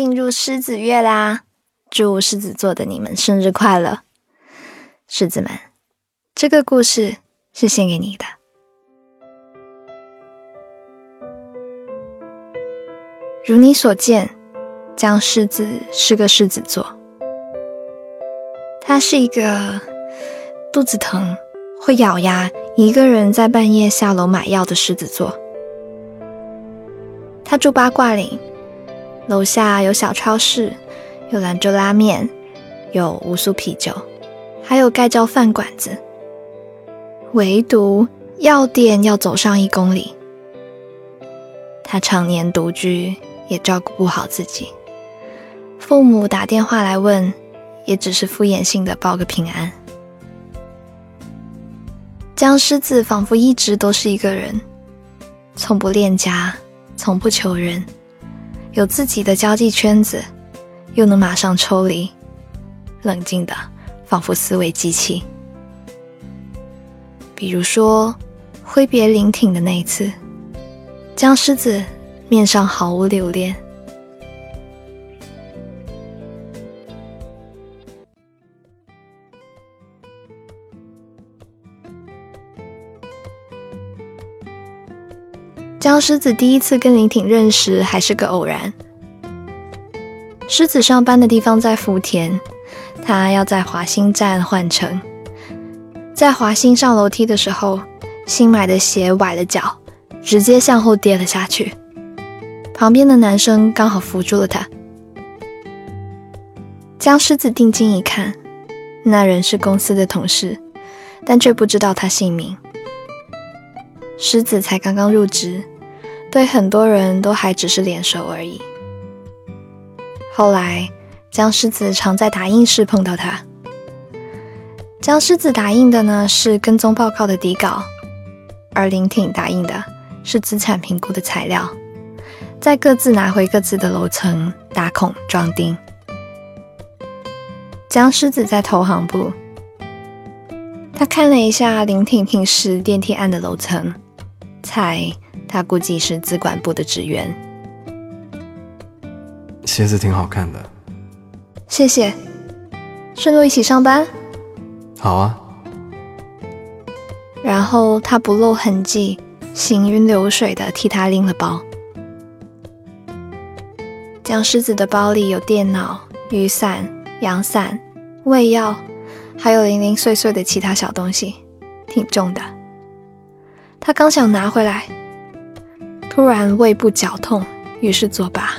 进入狮子月啦！祝狮子座的你们生日快乐，狮子们！这个故事是献给你的。如你所见，江狮子是个狮子座，他是一个肚子疼会咬牙一个人在半夜下楼买药的狮子座。他住八卦岭。楼下有小超市，有兰州拉面，有乌苏啤酒，还有盖浇饭馆子。唯独药店要走上一公里。他常年独居，也照顾不好自己。父母打电话来问，也只是敷衍性的报个平安。僵狮子仿佛一直都是一个人，从不恋家，从不求人。有自己的交际圈子，又能马上抽离，冷静的，仿佛思维机器。比如说，挥别林挺的那一次，将狮子面上毫无留恋。江狮子第一次跟林挺认识还是个偶然。狮子上班的地方在福田，他要在华兴站换乘。在华兴上楼梯的时候，新买的鞋崴了脚，直接向后跌了下去。旁边的男生刚好扶住了他。江狮子定睛一看，那人是公司的同事，但却不知道他姓名。狮子才刚刚入职。对很多人都还只是脸熟而已。后来，江狮子常在打印室碰到他。江狮子打印的呢是跟踪报告的底稿，而林挺打印的是资产评估的材料，再各自拿回各自的楼层打孔装钉。江狮子在投行部，他看了一下林挺平时电梯按的楼层，才。他估计是资管部的职员。鞋子挺好看的，谢谢。顺路一起上班？好啊。然后他不露痕迹、行云流水的替他拎了包。蒋狮子的包里有电脑、雨伞、阳伞、胃药，还有零零碎碎的其他小东西，挺重的。他刚想拿回来。突然胃部绞痛，于是作罢。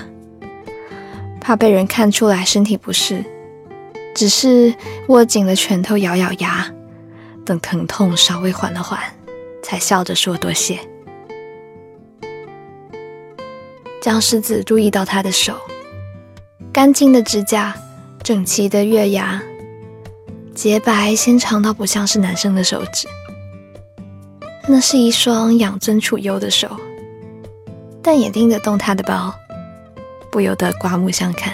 怕被人看出来身体不适，只是握紧了拳头，咬咬牙，等疼痛稍微缓了缓，才笑着说多谢。江狮子注意到他的手，干净的指甲，整齐的月牙，洁白纤长到不像是男生的手指。那是一双养尊处优的手。但也拎得动他的包，不由得刮目相看。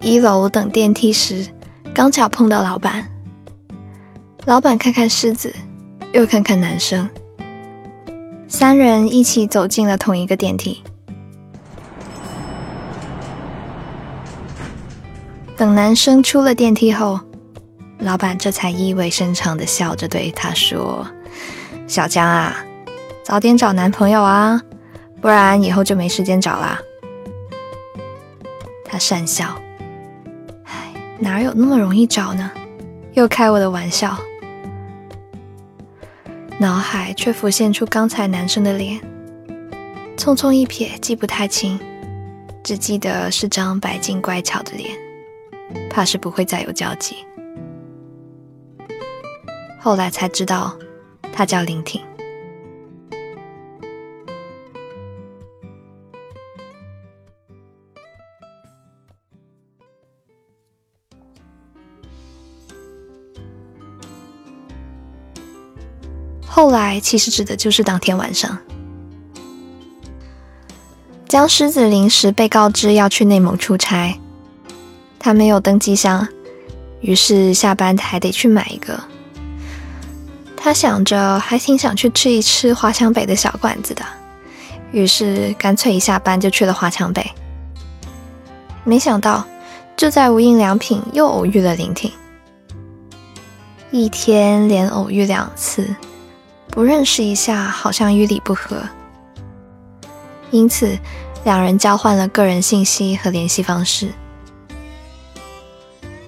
一楼等电梯时，刚巧碰到老板。老板看看狮子，又看看男生，三人一起走进了同一个电梯。等男生出了电梯后，老板这才意味深长的笑着对他说：“小江啊。”早点找男朋友啊，不然以后就没时间找啦。他讪笑，唉，哪有那么容易找呢？又开我的玩笑。脑海却浮现出刚才男生的脸，匆匆一瞥，记不太清，只记得是张白净乖巧的脸，怕是不会再有交集。后来才知道，他叫林挺。后来其实指的就是当天晚上，江狮子临时被告知要去内蒙出差，他没有登机箱，于是下班还得去买一个。他想着还挺想去吃一吃华强北的小馆子的，于是干脆一下班就去了华强北。没想到，就在无印良品又偶遇了林婷。一天连偶遇两次，不认识一下好像与理不合，因此两人交换了个人信息和联系方式。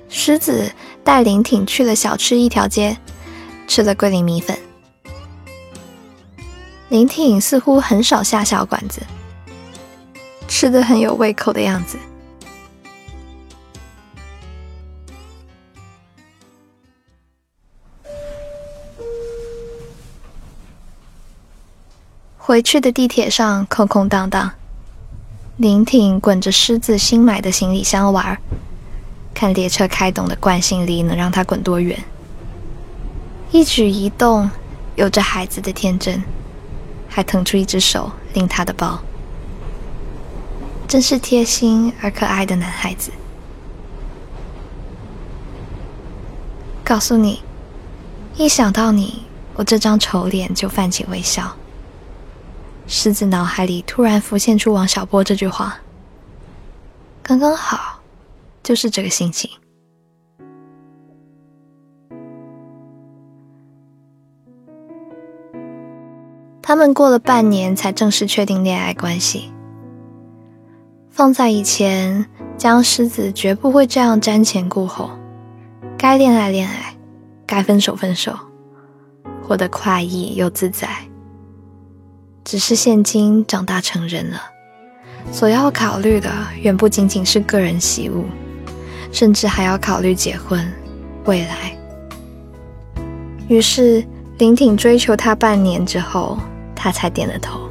狮子带林挺去了小吃一条街，吃了桂林米粉。林挺似乎很少下小馆子，吃的很有胃口的样子。回去的地铁上空空荡荡，林挺滚着狮子新买的行李箱玩，看列车开动的惯性力能让他滚多远。一举一动有着孩子的天真，还腾出一只手拎他的包，真是贴心而可爱的男孩子。告诉你，一想到你，我这张丑脸就泛起微笑。狮子脑海里突然浮现出王小波这句话，刚刚好，就是这个心情。他们过了半年才正式确定恋爱关系。放在以前，江狮子绝不会这样瞻前顾后，该恋爱恋爱，该分手分手，活得快意又自在。只是现今长大成人了，所要考虑的远不仅仅是个人喜恶，甚至还要考虑结婚、未来。于是林挺追求他半年之后，他才点了头。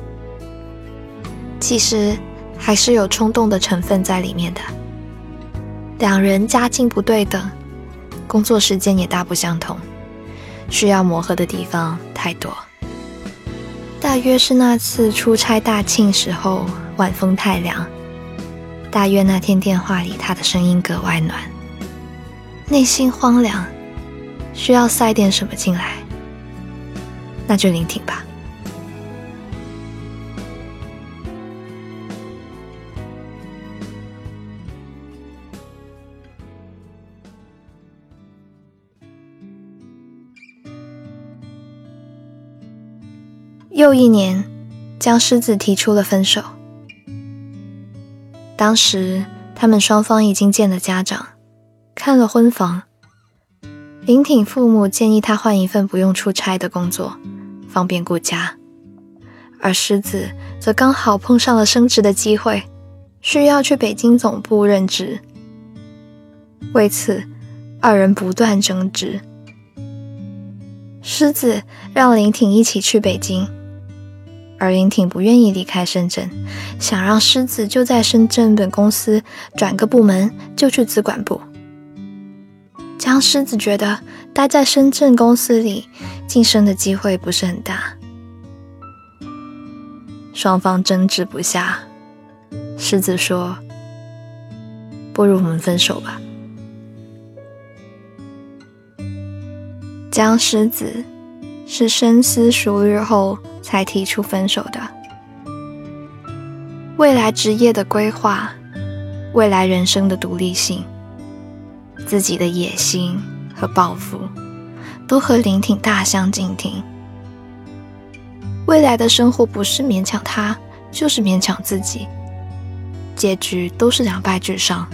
其实还是有冲动的成分在里面的。两人家境不对等，工作时间也大不相同，需要磨合的地方太多。大约是那次出差大庆时候，晚风太凉。大约那天电话里他的声音格外暖，内心荒凉，需要塞点什么进来，那就聆听吧。又一年，江狮子提出了分手。当时他们双方已经见了家长，看了婚房。林挺父母建议他换一份不用出差的工作，方便顾家，而狮子则刚好碰上了升职的机会，需要去北京总部任职。为此，二人不断争执。狮子让林挺一起去北京。而林挺不愿意离开深圳，想让狮子就在深圳本公司转个部门就去资管部。江狮子觉得待在深圳公司里晋升的机会不是很大，双方争执不下。狮子说：“不如我们分手吧。”江狮子是深思熟虑后。才提出分手的。未来职业的规划，未来人生的独立性，自己的野心和抱负，都和林挺大相径庭。未来的生活不是勉强他，就是勉强自己，结局都是两败俱伤。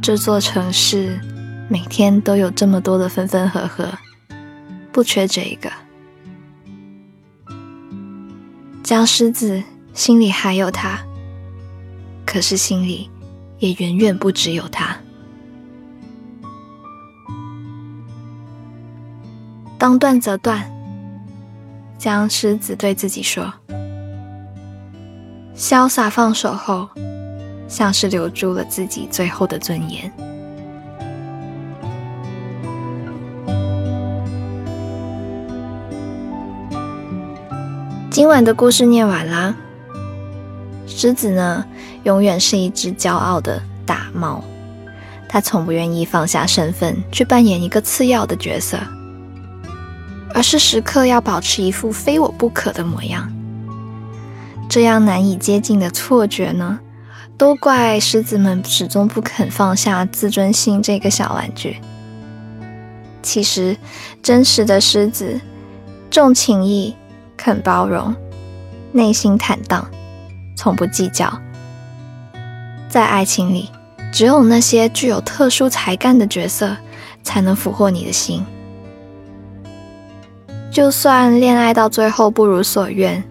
这座城市每天都有这么多的分分合合。不缺这一个，江狮子心里还有他，可是心里也远远不只有他。当断则断，江狮子对自己说：“潇洒放手后，像是留住了自己最后的尊严。”今晚的故事念完啦。狮子呢，永远是一只骄傲的大猫，它从不愿意放下身份去扮演一个次要的角色。而是时刻要保持一副非我不可的模样。这样难以接近的错觉呢，都怪狮子们始终不肯放下自尊心这个小玩具。其实，真实的狮子重情义，肯包容，内心坦荡，从不计较。在爱情里，只有那些具有特殊才干的角色，才能俘获你的心。就算恋爱到最后不如所愿，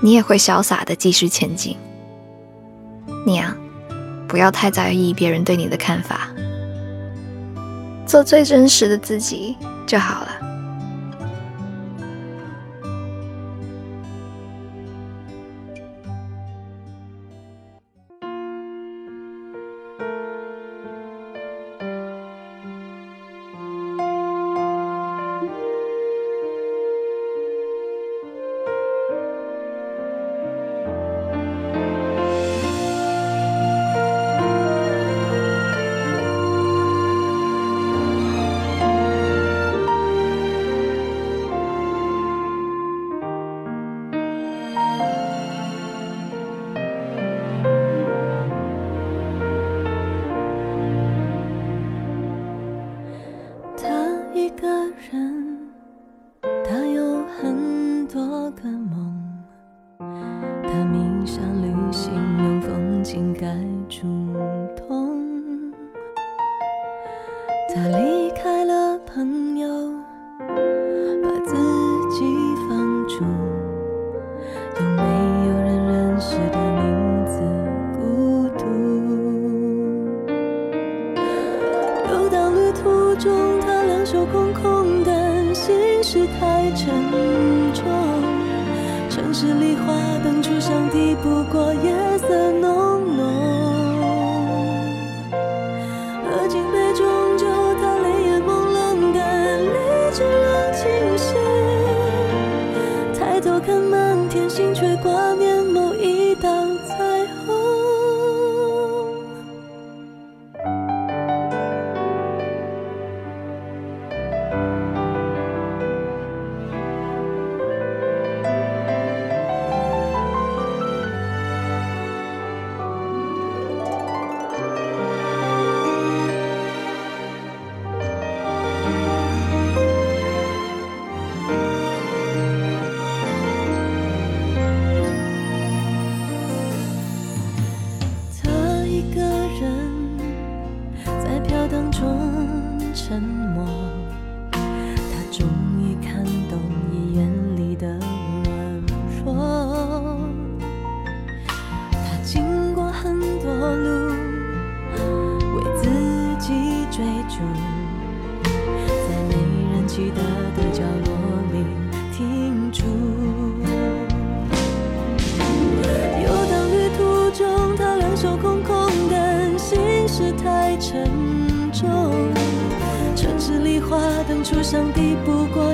你也会潇洒的继续前进。你啊，不要太在意别人对你的看法，做最真实的自己就好了。不过